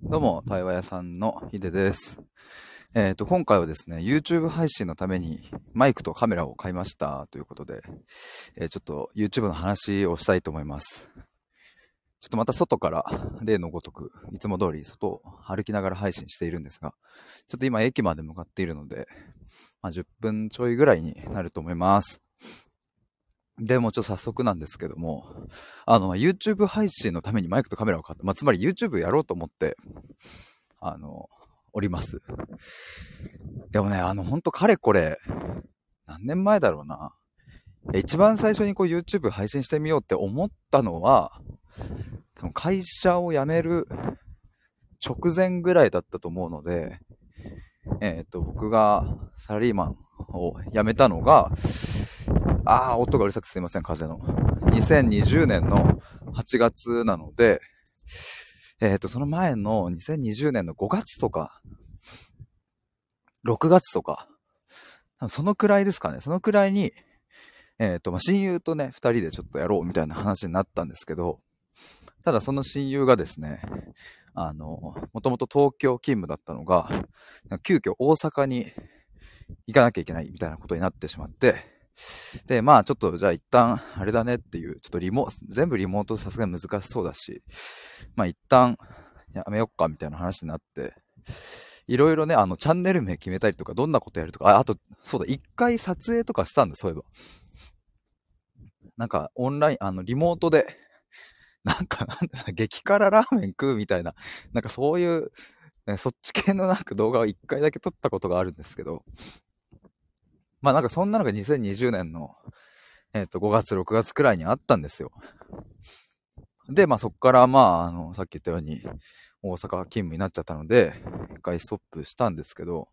どうも、対話屋さんのヒデです。えっ、と、今回はですね、YouTube 配信のためにマイクとカメラを買いましたということで、えーちょっと YouTube の話をしたいと思います。ちょっとまた外から例のごとく、いつも通り外を歩きながら配信しているんですが、ちょっと今駅まで向かっているので、まあ、10分ちょいぐらいになると思います。でもちょっと早速なんですけども、あの、YouTube 配信のためにマイクとカメラを買った。まあ、つまり YouTube やろうと思って、あの、おります。でもね、あの、ほんとかれこれ、何年前だろうな。一番最初にこう YouTube 配信してみようって思ったのは、多分会社を辞める直前ぐらいだったと思うので、えっ、と、僕がサラリーマンを辞めたのが、ああ、音がうるさくすいません、風の。2020年の8月なので、えっ、と、その前の2020年の5月とか、6月とか、そのくらいですかね。そのくらいに、えっ、と、まあ、親友とね、二人でちょっとやろうみたいな話になったんですけど、ただその親友がですね、あの、もともと東京勤務だったのが、急遽大阪に行かなきゃいけないみたいなことになってしまって、で、まあちょっとじゃあ一旦あれだねっていう、ちょっとリモ、全部リモートさすがに難しそうだし、まあ一旦やめよっかみたいな話になって、いろいろね、あのチャンネル名決めたりとか、どんなことやるとか、ああと、そうだ、一回撮影とかしたんだ、そういえば。なんかオンライン、あのリモートで、なんか、なんだ激辛ラーメン食うみたいな、なんかそういう、ね、そっち系のなんか動画を一回だけ撮ったことがあるんですけど、まあなんかそんなのが2020年の、えっ、と、5月、6月くらいにあったんですよ。で、まあそっからまあ、あの、さっき言ったように、大阪勤務になっちゃったので、一回ストップしたんですけど、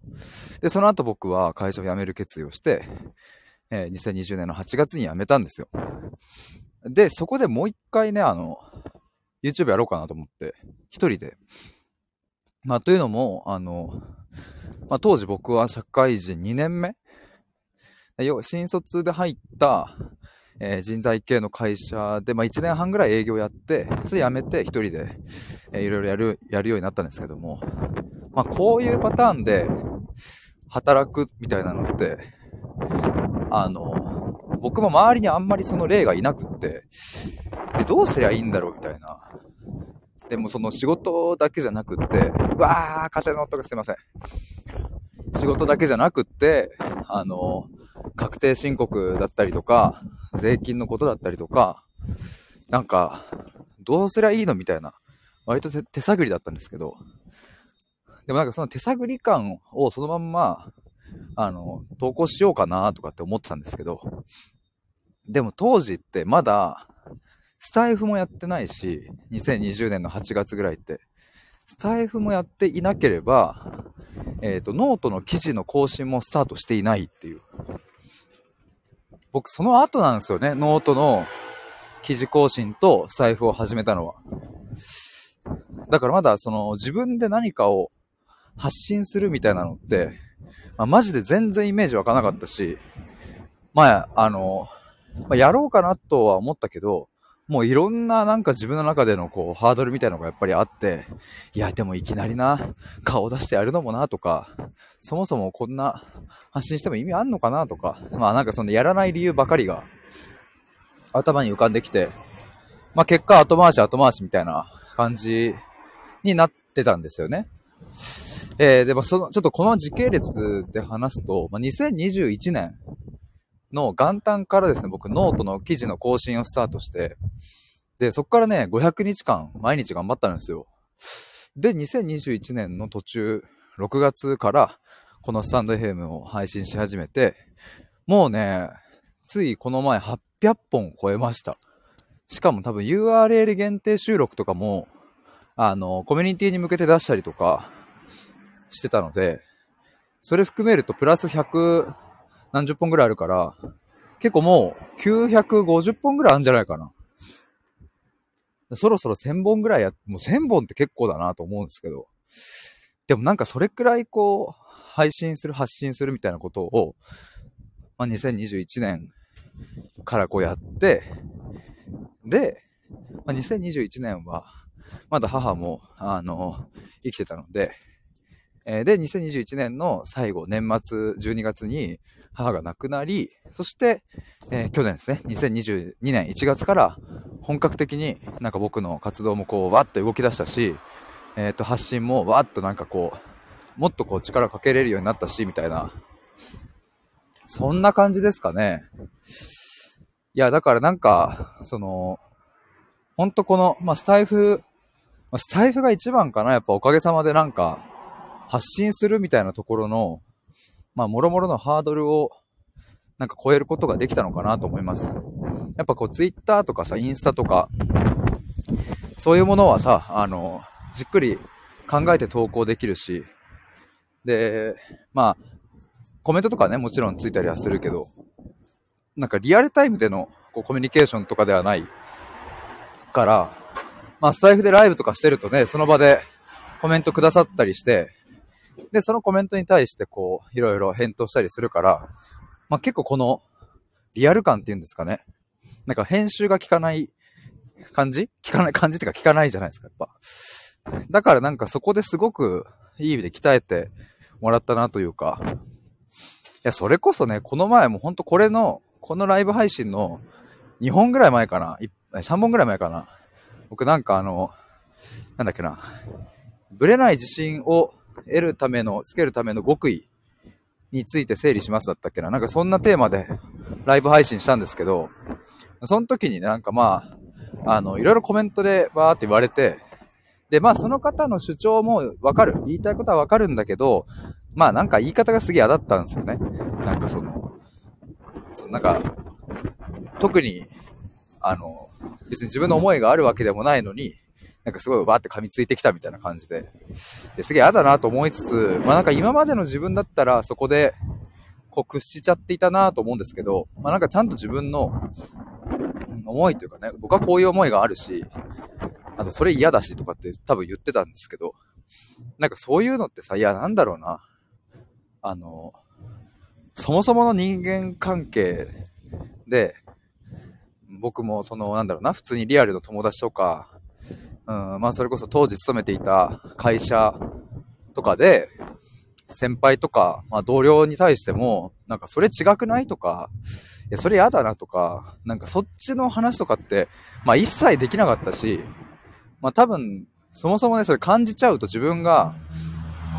で、その後僕は会社を辞める決意をして、えー2020年の8月に辞めたんですよ。で、そこでもう一回ね、あの、YouTube やろうかなと思って、一人で。まあ、というのも、あの、まあ、当時僕は社会人2年目新卒で入った、えー人材系の会社で、まあ、1年半ぐらい営業やって、それ辞めて一人で、えーいろいろやる、やるようになったんですけども、まあ、こういうパターンで働くみたいなのって、あの、僕も周りにあんまりその例がいなくって、どうすりゃいいんだろうみたいな。でもその仕事だけじゃなくって、うわー、風の音がすいません。仕事だけじゃなくって、あの、確定申告だったりとか、税金のことだったりとか、なんか、どうすりゃいいのみたいな、割と手探りだったんですけど、でもなんかその手探り感をそのまんま、あの、投稿しようかなとかって思ってたんですけど、でも当時ってまだ、スタエフもやってないし、2020年の8月ぐらいって、スタエフもやっていなければ、えっ、と、ノートの記事の更新もスタートしていないっていう。僕、その後なんですよね、ノートの記事更新とスタエフを始めたのは。だからまだ、その、自分で何かを発信するみたいなのって、まあ、マジで全然イメージ湧かなかったし、まあ、あの、まあ、やろうかなとは思ったけど、もういろんななんか自分の中でのこうハードルみたいのがやっぱりあって、いやでもいきなりな、顔出してやるのもなとか、そもそもこんな発信しても意味あんのかなとか、まあなんかそのやらない理由ばかりが頭に浮かんできて、まあ結果後回し後回しみたいな感じになってたんですよね。えー、でもその、ちょっとこの時系列で話すと、まあ、2021年の元旦からですね、僕ノートの記事の更新をスタートして、で、そこからね、500日間毎日頑張ったんですよ。で、2021年の途中、6月からこのスタンド FM を配信し始めて、もうね、ついこの前800本超えました。しかも多分 URL 限定収録とかも、あの、コミュニティに向けて出したりとかしてたので、それ含めるとプラス100何十本ぐらいあるから、結構もう950本ぐらいあるんじゃないかな。そろそろ1000本ぐらいや、もう1000本って結構だなと思うんですけど。でもなんかそれくらいこう、配信する、発信するみたいなことを、まあ、2021年からこうやって、で、まあ、2021年は、まだ母も、あの、生きてたので、えー、で、2021年の最後、年末12月に母が亡くなり、そして、えー、去年ですね、2022年1月から本格的になんか僕の活動もこう、わっと動き出したし、えっ、ー、と、発信もわっとなんかこう、もっとこう力をかけれるようになったし、みたいな。そんな感じですかね。いや、だからなんか、その、ほんとこの、まあ、スタイフ、ま、スタイフが一番かな。やっぱおかげさまでなんか、発信するみたいなところの、まあ、もろもろのハードルを、なんか超えることができたのかなと思います。やっぱこう、ツイッターとかさ、インスタとか、そういうものはさ、あの、じっくり考えて投稿できるし、で、まあ、コメントとかね、もちろんついたりはするけど、なんかリアルタイムでのこうコミュニケーションとかではないから、まあ、スタイフでライブとかしてるとね、その場でコメントくださったりして、で、そのコメントに対してこう、いろいろ返答したりするから、まあ、結構この、リアル感っていうんですかね。なんか編集が効かない感じ？効かない感じっていうか効かないじゃないですか、やっぱ。だからなんかそこですごくいい意味で鍛えてもらったなというか、いや、それこそね、この前もほんとこれの、このライブ配信の2本ぐらい前かな、3本ぐらい前かな。僕なんかあの、なんだっけな、ブレない自信を得るための、つけるための極意について整理しますだったっけな。なんかそんなテーマでライブ配信したんですけど、その時に、なんかまあ、あの、いろいろコメントでバーって言われて、で、まあその方の主張もわかる。言いたいことはわかるんだけど、まあなんか言い方がすげえ嫌だったんですよね。なんかその、そのなんか、特に、あの、別に自分の思いがあるわけでもないのに、なんかすごいバーって噛みついてきたみたいな感じで、ですげえ嫌だなと思いつつ、まあなんか今までの自分だったらそこで、こう屈しちゃっていたなと思うんですけど、まあなんかちゃんと自分の思いというかね、僕はこういう思いがあるし、あとそれ嫌だしとかって多分言ってたんですけど、なんかそういうのってさ、いやなんだろうな。あの、そもそもの人間関係で、僕もその、なんだろうな、普通にリアルの友達とか、うん、まあそれこそ当時勤めていた会社とかで、先輩とか、まあ同僚に対しても、なんかそれ違くないとか、いや、それ嫌だなとか、なんかそっちの話とかって、まあ一切できなかったし、まあ多分、そもそもね、それ感じちゃうと自分が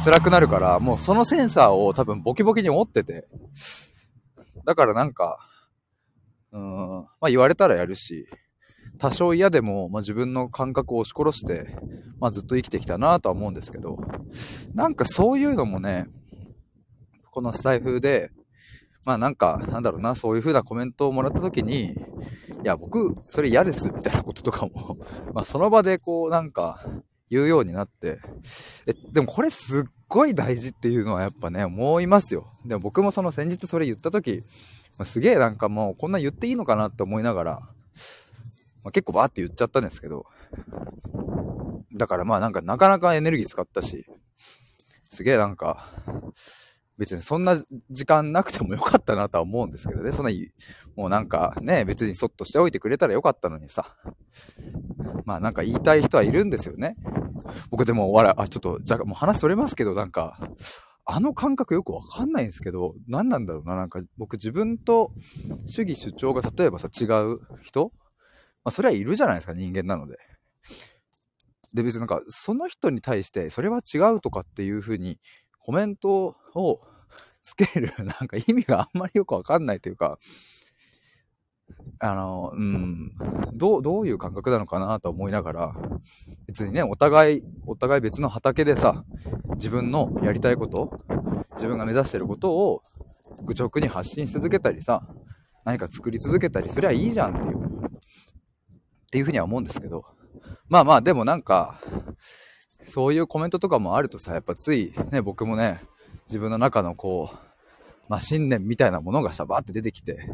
辛くなるから、もうそのセンサーを多分ボキボキに持ってて、だからなんか、うん、まあ言われたらやるし、多少嫌でも、まあ、自分の感覚を押し殺して、まあ、ずっと生きてきたなとは思うんですけど、なんかそういうのもね、このスタイフで、まあなんか、なんだろうな、そういう風なコメントをもらった時に、いや、僕、それ嫌です、みたいなこととかも まあその場でこう、なんか、言うようになって、え、でもこれすっごい大事っていうのはやっぱね、思いますよ。でも僕もその先日それ言った時、ま、すげえなんかもうこんな言っていいのかなって思いながら、まあ、結構バーって言っちゃったんですけど、だからまあなんかなかなかエネルギー使ったし、すげえなんか、別にそんな時間なくてもよかったなとは思うんですけどね。そんなに、もうなんかね、別にそっとしておいてくれたらよかったのにさ。まあなんか言いたい人はいるんですよね。僕でも、わら、あ、ちょっと、じゃあもう話それますけど、なんか、あの感覚よくわかんないんですけど、何なんだろうな。なんか僕自分と主義主張が例えばさ、違う人まあそれはいるじゃないですか、人間なので。で、別になんか、その人に対して、それは違うとかっていう風にコメントをつける、なんか意味があんまりよくわかんないというか、あの、うん、どう、どういう感覚なのかなと思いながら、別にね、お互い、お互い別の畑でさ、自分のやりたいこと、自分が目指してることを愚直に発信し続けたりさ、何か作り続けたりすりゃいいじゃんっていう、っていうふうには思うんですけど、まあまあ、でもなんか、そういうコメントとかもあるとさ、やっぱついね、僕もね、自分の中のこう、まあ、信念みたいなものがさ、バーって出てきて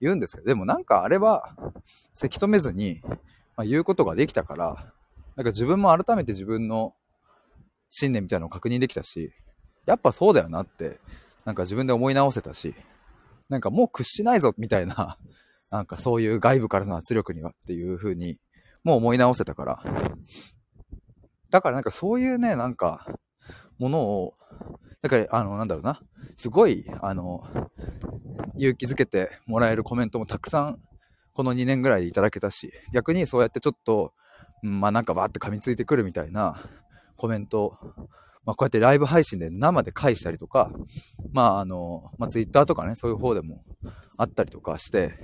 言うんですけど、でもなんかあれは、せき止めずに、まあ、言うことができたから、なんか自分も改めて自分の信念みたいなのを確認できたし、やっぱそうだよなって、なんか自分で思い直せたし、なんかもう屈しないぞみたいな、なんかそういう外部からの圧力にはっていう風に、もう思い直せたから、だからなんかそういうね、なんか、ものを、なんか、あの、なんだろうな、すごい、あの、勇気づけてもらえるコメントもたくさん、この2年ぐらいいただけたし、逆にそうやってちょっと、うん、まあなんかバーって噛みついてくるみたいなコメント、まあこうやってライブ配信で生で返したりとか、まああの、まあ Twitter とかね、そういう方でもあったりとかして、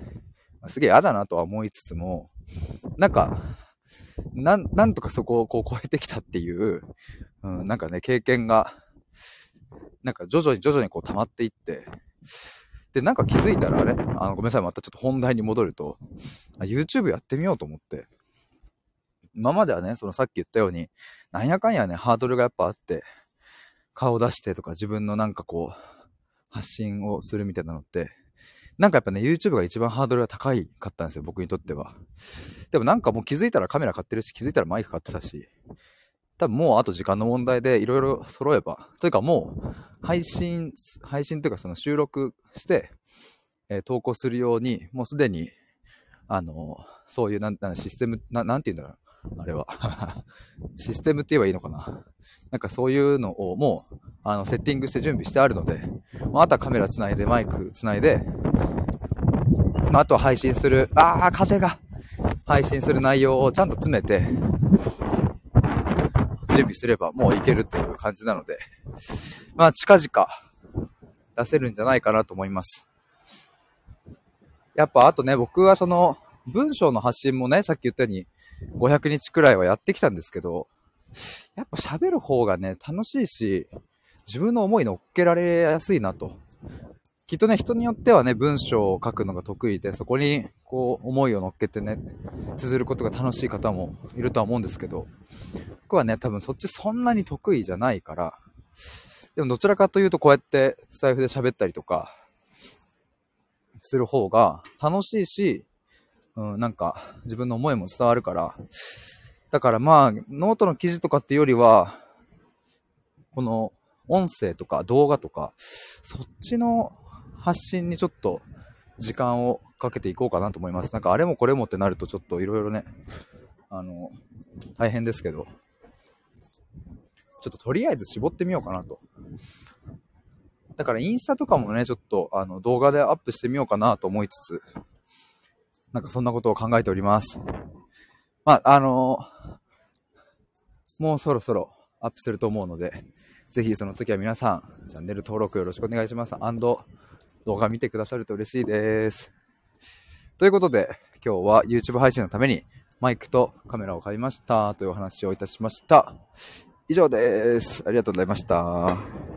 すげえ嫌だなとは思いつつも、なんか、なん、なんとかそこをこう超えてきたっていう、うん、なんかね、経験が、なんか徐々に徐々にこう溜まっていって、で、なんか気づいたらあれ？あの、ごめんなさい、またちょっと本題に戻ると、YouTube やってみようと思って、今まではね、そのさっき言ったように、なんやかんやね、ハードルがやっぱあって、顔出してとか自分のなんかこう、発信をするみたいなのって、なんかやっぱね、YouTube が一番ハードルが高いかったんですよ、僕にとっては。でもなんかもう気づいたらカメラ買ってるし、気づいたらマイク買ってたし、多分もうあと時間の問題でいろいろ揃えば、というかもう配信、配信というかその収録して、えー、投稿するように、もうすでに、あの、そういう、なんシステム、ななんて言うんだろう。あれは システムって言えばいいのかななんかそういうのをもう、あの、セッティングして準備してあるので、まあ、あとはカメラ繋いで、マイク繋いで、まあ、あとは配信する、あー、風が配信する内容をちゃんと詰めて、準備すればもういけるっていう感じなので、まあ、近々出せるんじゃないかなと思います。やっぱあとね、僕はその、文章の発信もね、さっき言ったように、500日くらいはやってきたんですけど、やっぱ喋る方がね、楽しいし、自分の思い乗っけられやすいなと。きっとね、人によってはね、文章を書くのが得意で、そこに、こう、思いを乗っけてね、綴ることが楽しい方もいるとは思うんですけど、僕はね、多分そっちそんなに得意じゃないから、でもどちらかというと、こうやって財布で喋ったりとか、する方が楽しいし、うん、なんか自分の思いも伝わるから、だからまあ、ノートの記事とかっていうよりは、この音声とか動画とか、そっちの発信にちょっと時間をかけていこうかなと思います。なんかあれもこれもってなるとちょっといろいろね、あの、大変ですけど、ちょっととりあえず絞ってみようかなと。だからインスタとかもね、ちょっとあの動画でアップしてみようかなと思いつつ、なんかそんなことを考えております。まあ、あのー、もうそろそろアップすると思うので、ぜひその時は皆さん、チャンネル登録よろしくお願いします。動画見てくださると嬉しいです。ということで、今日は YouTube 配信のためにマイクとカメラを買いましたというお話をいたしました。以上です。ありがとうございました。